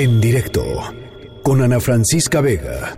En directo con Ana Francisca Vega.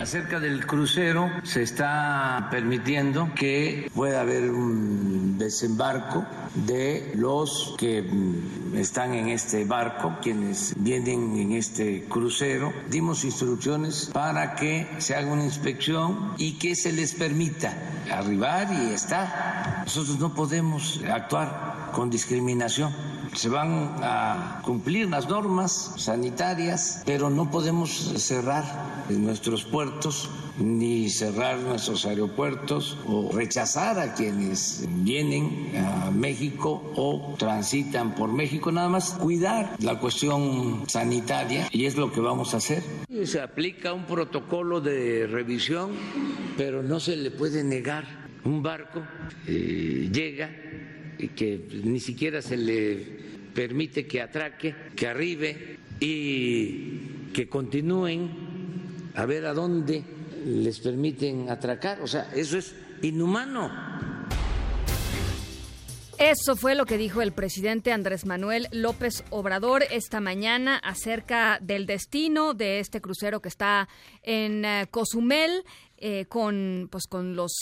Acerca del crucero, se está permitiendo que pueda haber un desembarco de los que mm, están en este barco, quienes vienen en este crucero. Dimos instrucciones para que se haga una inspección y que se les permita arribar y estar. Nosotros no podemos actuar con discriminación se van a cumplir las normas sanitarias, pero no podemos cerrar nuestros puertos ni cerrar nuestros aeropuertos o rechazar a quienes vienen a México o transitan por México, nada más cuidar la cuestión sanitaria y es lo que vamos a hacer. Se aplica un protocolo de revisión, pero no se le puede negar un barco, eh, llega y que ni siquiera se le permite que atraque, que arribe y que continúen a ver a dónde les permiten atracar. O sea, eso es inhumano. Eso fue lo que dijo el presidente Andrés Manuel López Obrador esta mañana acerca del destino de este crucero que está en eh, Cozumel. Eh, con pues con los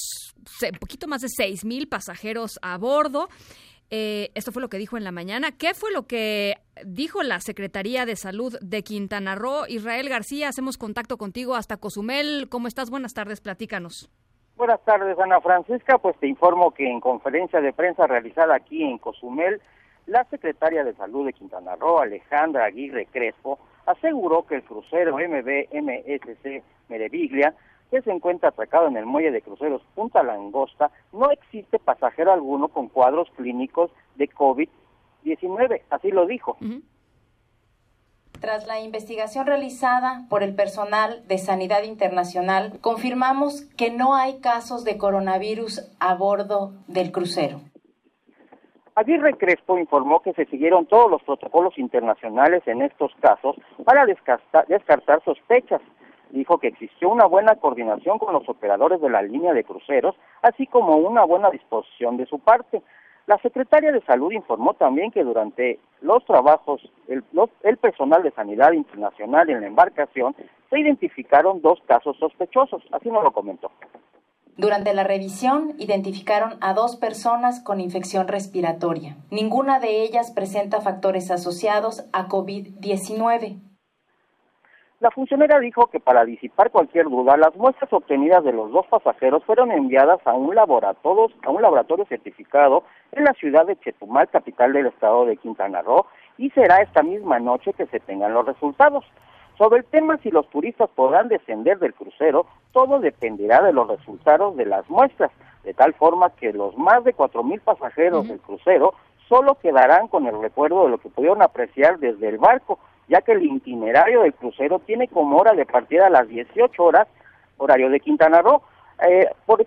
un poquito más de seis mil pasajeros a bordo eh, esto fue lo que dijo en la mañana. ¿Qué fue lo que dijo la Secretaría de Salud de Quintana Roo? Israel García, hacemos contacto contigo hasta Cozumel. ¿Cómo estás? Buenas tardes, platícanos. Buenas tardes, Ana Francisca. Pues te informo que en conferencia de prensa realizada aquí en Cozumel, la Secretaria de Salud de Quintana Roo, Alejandra Aguirre Crespo, aseguró que el crucero MBMSC Mereviglia que se encuentra atracado en el muelle de cruceros Punta Langosta, no existe pasajero alguno con cuadros clínicos de COVID-19, así lo dijo. Tras la investigación realizada por el personal de Sanidad Internacional, confirmamos que no hay casos de coronavirus a bordo del crucero. Aguirre Crespo informó que se siguieron todos los protocolos internacionales en estos casos para descartar sospechas dijo que existió una buena coordinación con los operadores de la línea de cruceros, así como una buena disposición de su parte. La secretaria de Salud informó también que durante los trabajos, el, personal de Sanidad Internacional en la embarcación se identificaron dos casos sospechosos, así nos lo comentó. Durante la revisión identificaron a dos personas con infección respiratoria. Ninguna de ellas presenta factores asociados a COVID-19. La funcionaria dijo que para disipar cualquier duda, las muestras obtenidas de los dos pasajeros fueron enviadas a un laboratorio, a un laboratorio certificado en la ciudad de Chetumal, capital del estado de Quintana Roo, y será esta misma noche que se tengan los resultados. Sobre el tema si los turistas podrán descender del crucero, todo dependerá de los resultados de las muestras, de tal forma que los más de cuatro mil pasajeros del crucero solo quedarán con el recuerdo de lo que pudieron apreciar desde el barco, ya que el itinerario del crucero tiene como hora de partida a las 18 horas, horario de Quintana Roo. Eh, por,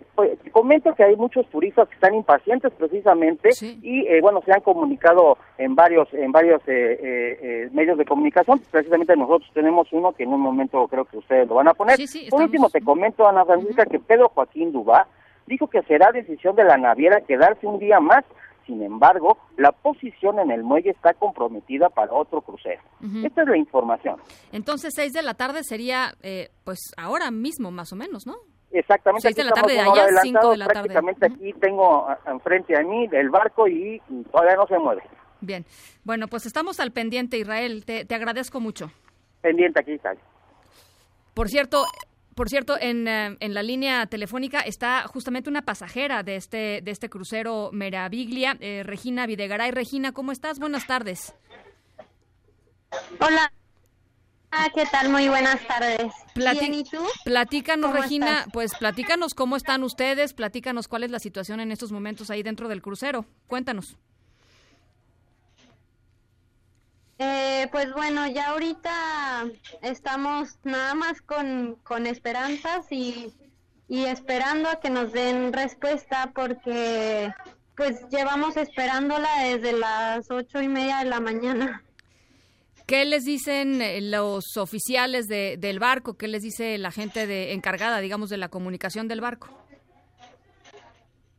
comento que hay muchos turistas que están impacientes precisamente y eh, bueno se han comunicado en varios en varios eh, eh, medios de comunicación. Precisamente nosotros tenemos uno que en un momento creo que ustedes lo van a poner. Por último te comento Ana Francisca que Pedro Joaquín Dubá dijo que será decisión de la naviera quedarse un día más sin embargo, la posición en el muelle está comprometida para otro crucero. Esta es la información. Entonces, seis de la tarde sería, eh, pues, ahora mismo, más o menos, ¿no? Exactamente. Seis de la tarde de allá, cinco de la tarde. Prácticamente aquí tengo enfrente a mí el barco y todavía no se mueve. Bien. Bueno, pues estamos al pendiente, Israel. Te, te agradezco mucho. Pendiente aquí está. Por cierto, por cierto, en, eh, en, la línea telefónica está justamente una pasajera de este, de este crucero Meraviglia, eh, Regina Videgaray. Regina, ¿cómo estás? Buenas tardes. Hola. Ah, ¿qué tal? Muy buenas tardes. ¿y tú? Platícanos, Regina, pues platícanos cómo están ustedes, platícanos cuál es la situación en estos momentos ahí dentro del crucero. Cuéntanos. Eh, pues bueno, ya ahorita estamos nada más con, con esperanzas y, y esperando a que nos den respuesta porque pues llevamos esperándola desde las ocho y media de la mañana. ¿Qué les dicen eh, los oficiales de, del barco? ¿Qué les dice la gente de, encargada, digamos, de la comunicación del barco?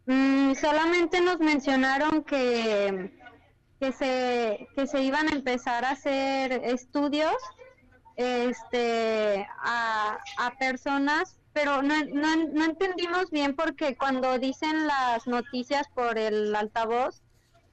Mm, solamente nos mencionaron que que se, que se iban a empezar a hacer estudios este, a, a personas, pero no, no, no entendimos bien porque cuando dicen las noticias por el altavoz,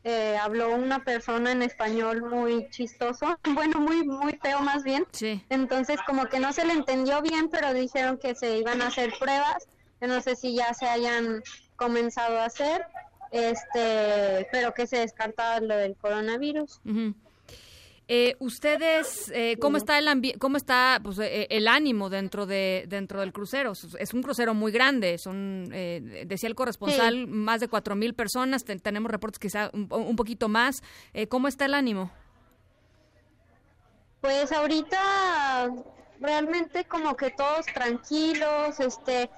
eh, habló una persona en español muy chistoso, bueno, muy muy feo más bien. Sí. Entonces como que no se le entendió bien, pero dijeron que se iban a hacer pruebas. Yo no sé si ya se hayan comenzado a hacer, este, pero que se descartaba lo del coronavirus. Eh, ustedes, eh, ¿cómo está el ambi- cómo está pues, eh, el ánimo dentro de dentro del crucero? Es un crucero muy grande, son eh, decía el corresponsal más de cuatro mil personas, Ten- tenemos reportes quizá un, un poquito más. Eh, ¿Cómo está el ánimo? Pues ahorita realmente como que todos tranquilos, este,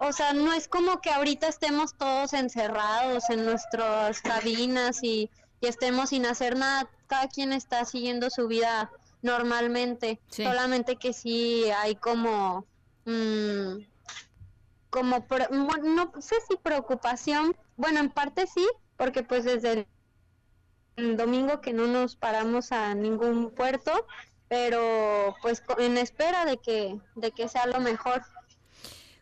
o sea, no es como que ahorita estemos todos encerrados en nuestras cabinas y, y estemos sin hacer nada, cada quien está siguiendo su vida normalmente, Sí. solamente que sí hay como, mm, como, no sé si preocupación, bueno, en parte sí, porque pues desde el el domingo que no nos paramos a ningún puerto, pero pues en espera de que de que sea lo mejor.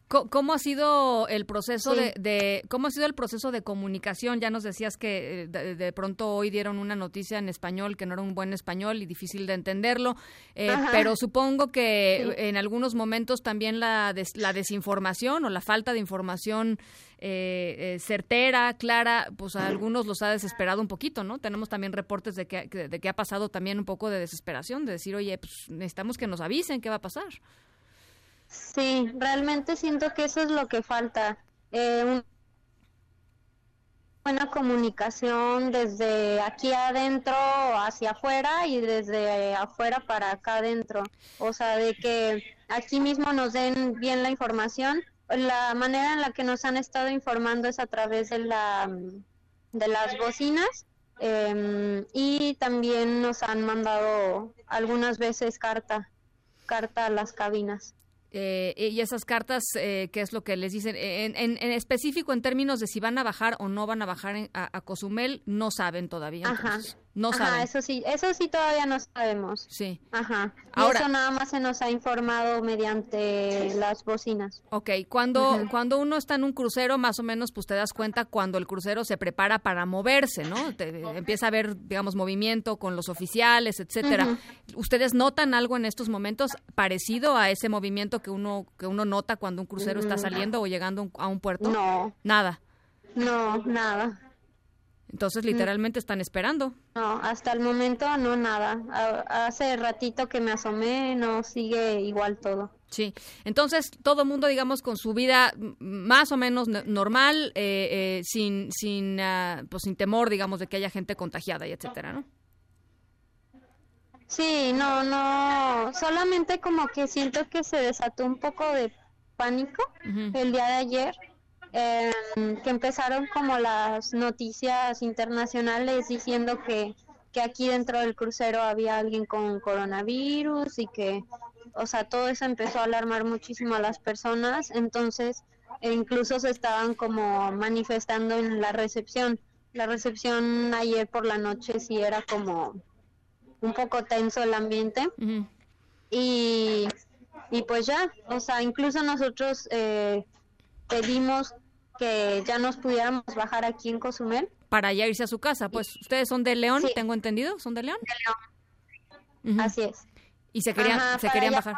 ¿Cómo ha sido el proceso Sí. de, de- cómo ha sido el proceso de comunicación? Ya nos decías que eh, de, de pronto hoy dieron una noticia en español que no era un buen español y difícil de entenderlo, eh, pero supongo que Sí. en algunos momentos también la des- la desinformación o la falta de información eh, eh, certera, clara, pues a algunos los ha desesperado un poquito, ¿no? Tenemos también reportes de que, que- de que ha pasado también un poco de desesperación, de decir, oye, pues necesitamos que nos avisen qué va a pasar. Sí, realmente siento que eso es lo que falta. Eh, buena comunicación desde aquí adentro hacia afuera y desde afuera para acá adentro. O sea, de que aquí mismo nos den bien la información. La manera en la que nos han estado informando es a través de la de las bocinas em, y también nos han mandado algunas veces carta carta a las cabinas. Eh, y esas cartas, eh, ¿qué es lo que les dicen? En, en- en específico, en términos de si van a bajar o no van a bajar en- a, a Cozumel, no saben todavía. Ajá. No Ajá, saben. eso sí, eso sí todavía no sabemos. Sí. Ajá. Y Ahora- eso nada más se nos ha informado mediante las bocinas. Ok, cuando, cuando uno está en un crucero, más o menos, pues te das cuenta cuando el crucero se prepara para moverse, ¿no? Te- empieza a haber, digamos, movimiento con los oficiales, etcétera. ¿Ustedes notan algo en estos momentos parecido a ese movimiento que uno que uno nota cuando un crucero está saliendo o llegando a un- puerto? Mm. No, Nada. no, nada. Entonces, Mm. literalmente están esperando. No, hasta el momento no nada. Hace ratito que me asomé, no sigue igual todo. Sí, entonces todo mundo, digamos, con su vida más o menos no- normal, eh, eh, sin, sin, ah, pues, sin temor, digamos, de que haya gente contagiada y etcétera, ¿no? Sí, no, no, solamente como que siento que se desató un poco de pánico el día de ayer, em, que empezaron como las noticias internacionales diciendo que, que aquí dentro del crucero había alguien con coronavirus y que, o sea, todo eso empezó a alarmar muchísimo a las personas, entonces e incluso se estaban como manifestando en la recepción. La recepción ayer por la noche sí era como un poco tenso el ambiente. Y, y pues ya, o sea, incluso nosotros eh, pedimos que ya nos pudiéramos bajar aquí en Cozumel. Para ya irse a su casa, pues ustedes son de León, Sí. tengo entendido, son de León. Así es. Y se querían, Ajá, se querían bajar.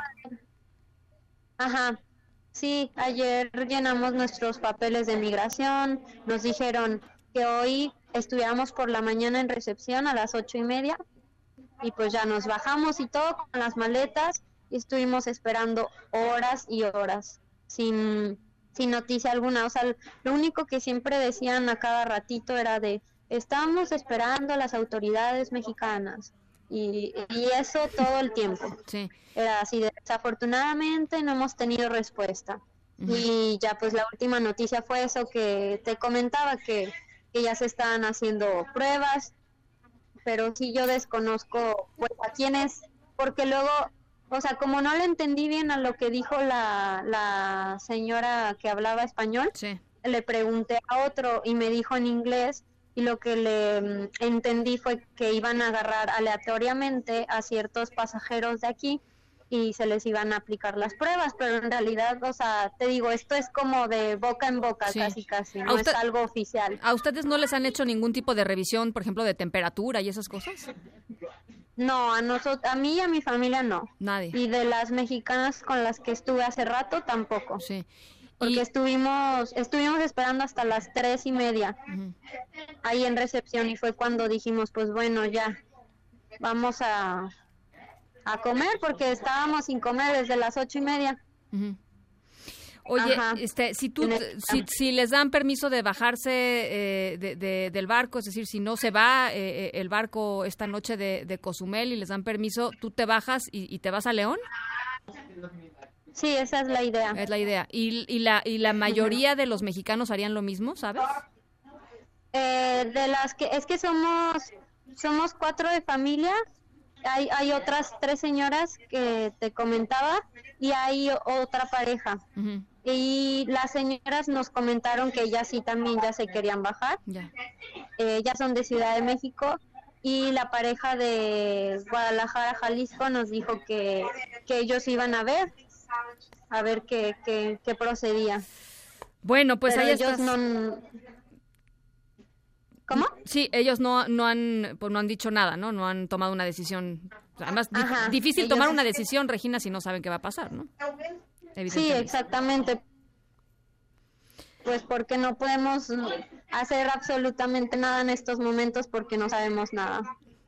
Ajá. Sí, ayer llenamos nuestros papeles de migración, nos dijeron que hoy estuviéramos por la mañana en recepción a las ocho y media y pues ya nos bajamos y todo con las maletas y estuvimos esperando horas y horas sin, sin noticia alguna. O sea, lo único que siempre decían a cada ratito era de estamos esperando a las autoridades mexicanas y, y eso todo el tiempo. Sí. Era así, desafortunadamente no hemos tenido respuesta. Y ya pues la última noticia fue eso que te comentaba, que, que ya se están haciendo pruebas, pero sí yo desconozco pues, a quiénes, porque luego, o sea, como no le entendí bien a lo que dijo la, la señora que hablaba español, Sí. le pregunté a otro y me dijo en inglés y lo que le mm, entendí fue que iban a agarrar aleatoriamente a ciertos pasajeros de aquí y se les iban a aplicar las pruebas, pero en realidad, o sea, te digo, esto es como de boca en boca, casi casi, no es algo oficial. ¿A ustedes no les han hecho ningún tipo de revisión, por ejemplo, de temperatura y esas cosas? No, a nosotros, a mí y a mi familia no. Nadie. Y de las mexicanas con las que estuve hace rato tampoco. Sí. Porque estuvimos, estuvimos esperando hasta las tres y media ahí en recepción y fue cuando dijimos, pues bueno, ya, vamos a, a comer porque estábamos sin comer desde las ocho y media. Oye, este, si tú, si, si, les dan permiso de bajarse eh, de, del barco, es decir, si no se va eh, eh, el barco esta noche de, de, Cozumel y les dan permiso, ¿tú te bajas y, te vas a León? Sí, esa es la idea. Es la idea. ¿Y, y la, y la mayoría de los mexicanos harían lo mismo, sabes? de las que, es que somos, somos cuatro de familia hay, hay otras tres señoras que te comentaba y hay otra pareja. Y las señoras nos comentaron que ellas sí también ya se querían bajar. Ya. Eh, ellas son de Ciudad de México y la pareja de Guadalajara, Jalisco nos dijo que, que ellos iban a ver, a ver qué, qué, qué procedía. Bueno, pues ahí ellos no ¿Cómo? Sí, ellos no, no, han, pues no han dicho nada, ¿no? No han tomado una decisión. Además, difícil tomar una decisión, Regina, si no saben qué va a pasar, ¿no? Sí, exactamente. Pues porque no podemos hacer absolutamente nada en estos momentos porque no sabemos nada.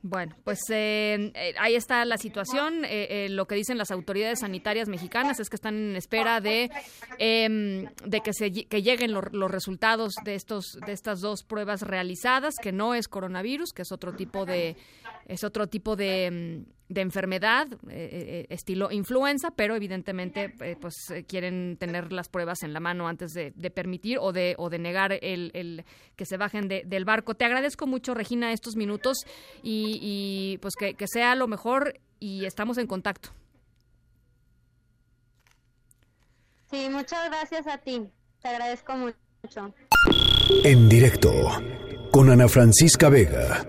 Bueno, pues eh, eh, ahí está la situación. Eh, lo que dicen las autoridades sanitarias mexicanas es que están en espera de, em, de que, se, que lleguen los resultados de, estos, de estas dos pruebas realizadas, que no es coronavirus, que es otro tipo de, es otro tipo de, em, de enfermedad, eh, eh, estilo influenza, pero evidentemente eh, pues quieren tener las pruebas en la mano antes de, permitir o de, o de negar el, el que se bajen del barco. Te agradezco mucho, Regina, estos minutos y, pues que, que sea lo mejor y estamos en contacto. Sí, muchas gracias a ti. Te agradezco mucho. En directo con Ana Francisca Vega.